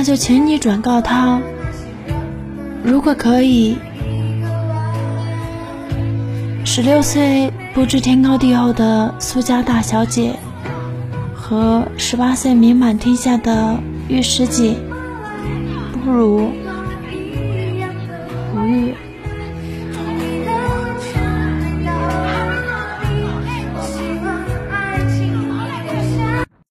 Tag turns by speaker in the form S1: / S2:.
S1: 那就请你转告他，如果可以，十六岁不知天高地厚的苏家大小姐，和十八岁名满天下的玉师姐，不如不遇。”